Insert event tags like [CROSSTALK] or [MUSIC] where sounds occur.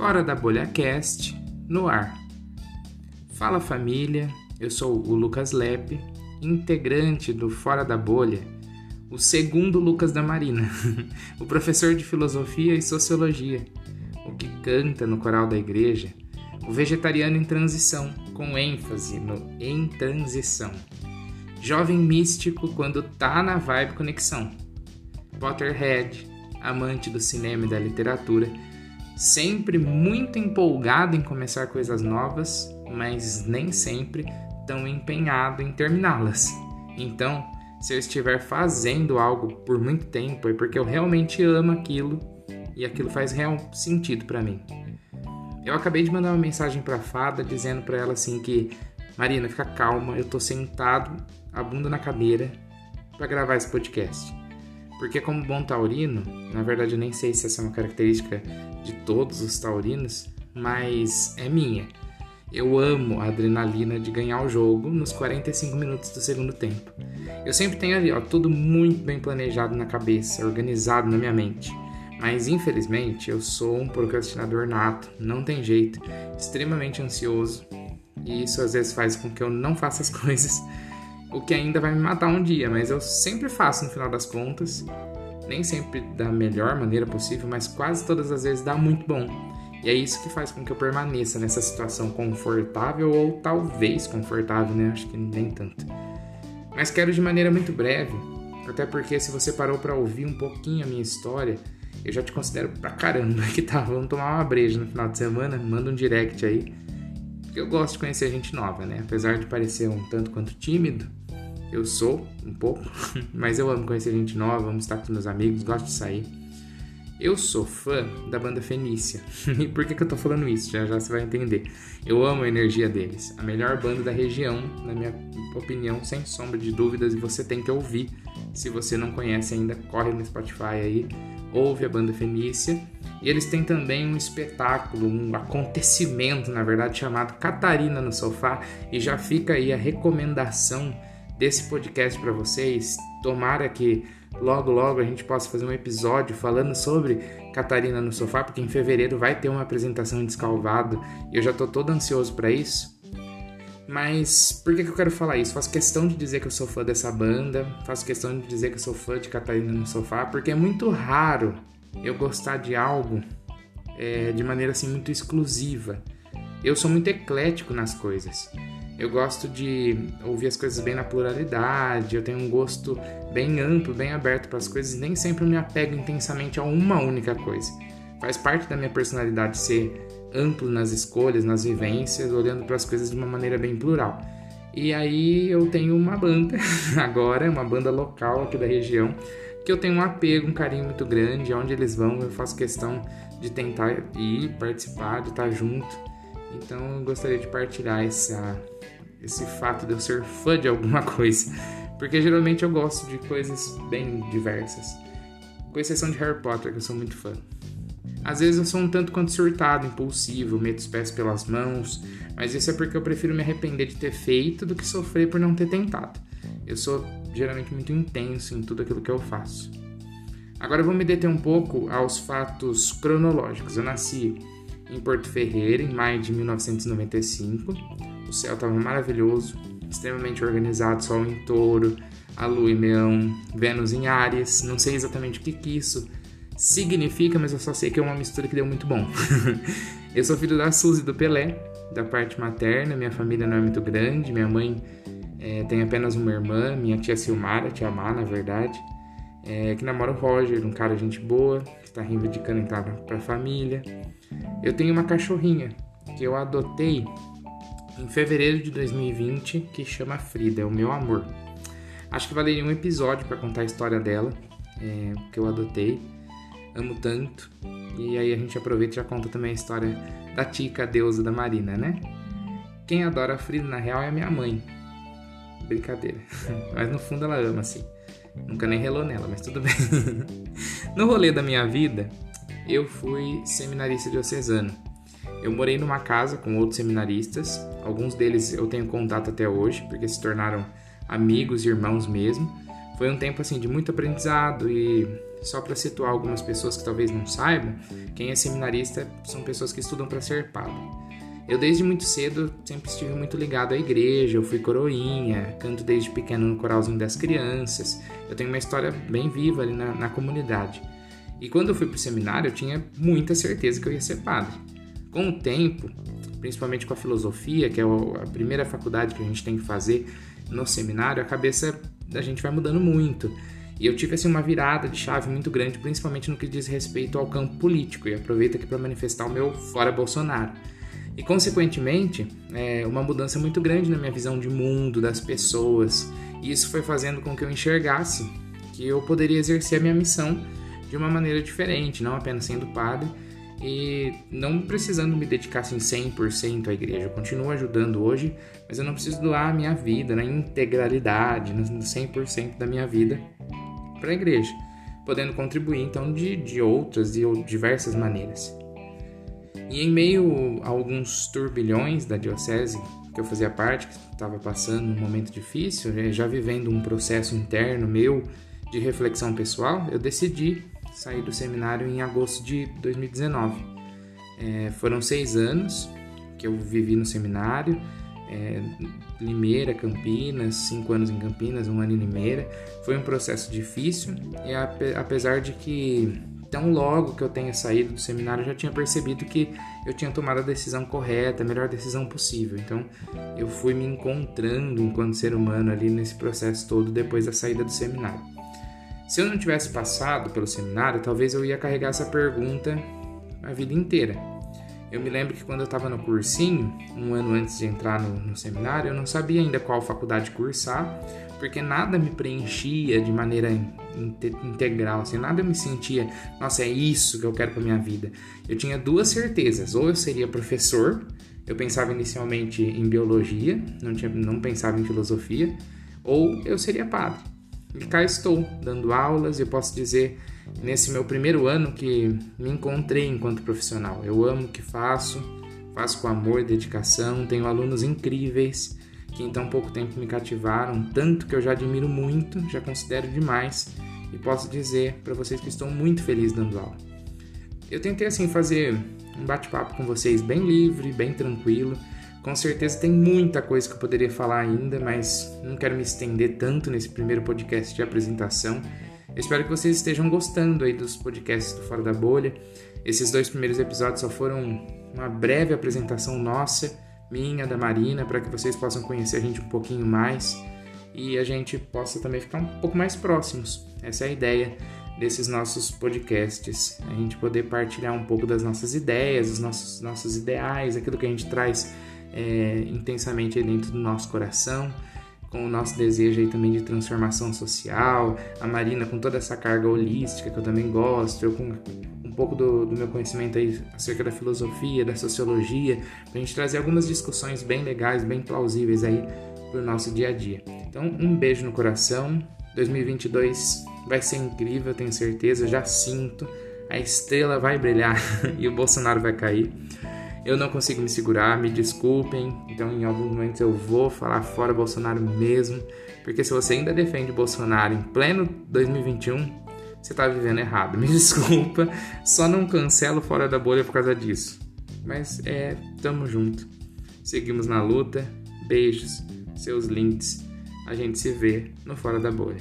Fora da Bolha Cast, no ar. Fala família, eu sou o Lucas Lepe, integrante do Fora da Bolha, o segundo Lucas da Marina, [LAUGHS] o professor de filosofia e sociologia, o que canta no coral da igreja, o vegetariano em transição, com ênfase no em transição. Jovem místico quando tá na vibe conexão. Potterhead, amante do cinema e da literatura, sempre muito empolgado em começar coisas novas, mas nem sempre tão empenhado em terminá-las. Então, se eu estiver fazendo algo por muito tempo é porque eu realmente amo aquilo e aquilo faz real sentido para mim. Eu acabei de mandar uma mensagem para a fada dizendo para ela assim que Marina, fica calma, eu tô sentado, a bunda na cadeira para gravar esse podcast. Porque, como bom taurino, na verdade eu nem sei se essa é uma característica de todos os taurinos, mas é minha. Eu amo a adrenalina de ganhar o jogo nos 45 minutos do segundo tempo. Eu sempre tenho ali, ó, tudo muito bem planejado na cabeça, organizado na minha mente. Mas infelizmente eu sou um procrastinador nato, não tem jeito, extremamente ansioso. E isso às vezes faz com que eu não faça as [LAUGHS] coisas o que ainda vai me matar um dia, mas eu sempre faço no final das contas. Nem sempre da melhor maneira possível, mas quase todas as vezes dá muito bom. E é isso que faz com que eu permaneça nessa situação confortável ou talvez confortável, né? Acho que nem tanto. Mas quero de maneira muito breve, até porque se você parou para ouvir um pouquinho a minha história, eu já te considero pra caramba [LAUGHS] que tá. Vamos tomar uma breja no final de semana, manda um direct aí. Porque eu gosto de conhecer gente nova, né? Apesar de parecer um tanto quanto tímido, eu sou um pouco, [LAUGHS] mas eu amo conhecer gente nova, amo estar com meus amigos, gosto de sair. Eu sou fã da banda Fenícia. [LAUGHS] E por que, que eu tô falando isso? Já já você vai entender. Eu amo a energia deles. A melhor banda da região, na minha opinião, sem sombra de dúvidas, e você tem que ouvir. Se você não conhece ainda, corre no Spotify aí, ouve a banda Fenícia. E eles têm também um espetáculo, um acontecimento, na verdade, chamado Catarina no Sofá. E já fica aí a recomendação desse podcast para vocês. Tomara que logo logo a gente possa fazer um episódio falando sobre Catarina no sofá, porque em fevereiro vai ter uma apresentação de Escalvado e eu já tô todo ansioso para isso. Mas por que, que eu quero falar isso? Faço questão de dizer que eu sou fã dessa banda, faço questão de dizer que eu sou fã de Catarina no Sofá, porque é muito raro eu gostar de algo é, de maneira assim muito exclusiva. Eu sou muito eclético nas coisas. Eu gosto de ouvir as coisas bem na pluralidade, eu tenho um gosto bem amplo, bem aberto para as coisas nem sempre me apego intensamente a uma única coisa. Faz parte da minha personalidade ser amplo nas escolhas, nas vivências, olhando para as coisas de uma maneira bem plural. E aí eu tenho uma banda [LAUGHS] agora, uma banda local aqui da região, que eu tenho um apego, um carinho muito grande, aonde eles vão eu faço questão de tentar ir, participar, de estar junto. Então eu gostaria de partilhar essa, esse fato de eu ser fã de alguma [LAUGHS] coisa. Porque geralmente eu gosto de coisas bem diversas. Com exceção de Harry Potter, que eu sou muito fã. Às vezes eu sou um tanto quanto surtado, impulsivo, meto os pés pelas mãos, mas isso é porque eu prefiro me arrepender de ter feito do que sofrer por não ter tentado. Eu sou geralmente muito intenso em tudo aquilo que eu faço. Agora eu vou me deter um pouco aos fatos cronológicos. Eu nasci em Porto Ferreira em maio de 1995 o céu estava maravilhoso, extremamente organizado, Sol em touro, a Lua em leão, Vênus em Áries. Não sei exatamente o que, que isso significa, mas eu só sei que é uma mistura que deu muito bom. [LAUGHS] eu sou filho da Suzy do Pelé, da parte materna. Minha família não é muito grande. Minha mãe é, tem apenas uma irmã, minha tia Silmara, tia Má, na verdade, é, que namora o Roger, um cara gente boa, que está reivindicando entrar para a família. Eu tenho uma cachorrinha que eu adotei em fevereiro de 2020 que chama Frida, é o meu amor. Acho que valeria um episódio para contar a história dela, é, que eu adotei, amo tanto. E aí a gente aproveita e já conta também a história da Tica, a deusa da Marina, né? Quem adora a Frida na real é a minha mãe. Brincadeira. [LAUGHS] Mas no fundo ela ama, assim. Nunca nem relou nela, mas tudo bem. [LAUGHS] no rolê da minha vida, eu fui seminarista diocesano. Eu morei numa casa com outros seminaristas, alguns deles eu tenho contato até hoje, porque se tornaram amigos e irmãos mesmo. Foi um tempo assim de muito aprendizado e só para situar algumas pessoas que talvez não saibam, quem é seminarista são pessoas que estudam para ser padre. Eu desde muito cedo sempre estive muito ligado à igreja, eu fui coroinha, canto desde pequeno no coralzinho das crianças. Eu tenho uma história bem viva ali na, na comunidade. E quando eu fui para o seminário, eu tinha muita certeza que eu ia ser padre. Com o tempo, principalmente com a filosofia, que é a primeira faculdade que a gente tem que fazer no seminário, a cabeça da gente vai mudando muito. E eu tive assim uma virada de chave muito grande, principalmente no que diz respeito ao campo político, e aproveito aqui para manifestar o meu fora Bolsonaro. E consequentemente, é uma mudança muito grande na minha visão de mundo, das pessoas. E isso foi fazendo com que eu enxergasse que eu poderia exercer a minha missão de uma maneira diferente, não apenas sendo padre e não precisando me dedicar assim 100% à igreja. Eu continuo ajudando hoje, mas eu não preciso doar a minha vida na integralidade, no 100% da minha vida para a igreja, podendo contribuir então de, de outras e diversas maneiras. E em meio a alguns turbilhões da diocese que eu fazia parte, que estava passando um momento difícil, né, já vivendo um processo interno meu de reflexão pessoal, eu decidi sair do seminário em agosto de 2019. É, foram seis anos que eu vivi no seminário, é, Limeira, Campinas, cinco anos em Campinas, um ano em Limeira. Foi um processo difícil e apesar de que tão logo que eu tenha saído do seminário, eu já tinha percebido que eu tinha tomado a decisão correta, a melhor decisão possível. Então, eu fui me encontrando enquanto ser humano ali nesse processo todo depois da saída do seminário. Se eu não tivesse passado pelo seminário, talvez eu ia carregar essa pergunta a vida inteira. Eu me lembro que quando eu estava no cursinho, um ano antes de entrar no, no, seminário, eu não sabia ainda qual faculdade cursar, porque nada me preenchia de maneira integral, assim, nada eu me sentia, nossa, é isso que eu quero para minha vida. Eu tinha duas certezas, ou eu seria professor, eu pensava inicialmente em biologia, não, tinha, não pensava em filosofia, ou eu seria padre. E cá estou, dando aulas, e eu posso dizer nesse meu primeiro ano que me encontrei enquanto profissional. Eu amo o que faço, faço com amor e dedicação, tenho alunos incríveis que em tão pouco tempo me cativaram, tanto que eu já admiro muito, já considero demais e posso dizer para vocês que estou muito feliz dando aula. Eu tentei assim fazer um bate-papo com vocês bem livre, bem tranquilo. Com certeza tem muita coisa que eu poderia falar ainda, mas não quero me estender tanto nesse primeiro podcast de apresentação. Espero que vocês estejam gostando aí dos podcasts do Fora da Bolha. Esses dois primeiros episódios só foram uma breve apresentação nossa, minha, da Marina, para que vocês possam conhecer a gente um pouquinho mais e a gente possa também ficar um pouco mais próximos. Essa é a ideia desses nossos podcasts, a gente poder partilhar um pouco das nossas ideias, os nossos, nossos ideais, aquilo que a gente traz é, intensamente dentro do nosso coração com o nosso desejo aí também de transformação social, a Marina com toda essa carga holística que eu também gosto, eu com um pouco do, do meu conhecimento aí acerca da filosofia, da sociologia, para a gente trazer algumas discussões bem legais, bem plausíveis aí para o nosso dia a dia. Então, um beijo no coração, 2022 vai ser incrível, tenho certeza, já sinto, a estrela vai brilhar [LAUGHS] e o Bolsonaro vai cair. Eu não consigo me segurar, me desculpem. Então, em alguns momentos eu vou falar fora Bolsonaro mesmo, porque se você ainda defende Bolsonaro em pleno 2021, você está vivendo errado. [LAUGHS] Me desculpa, só não cancelo fora da bolha por causa disso. Mas é, tamo junto. Seguimos na luta. Beijos, seus links. A gente se vê no fora da bolha.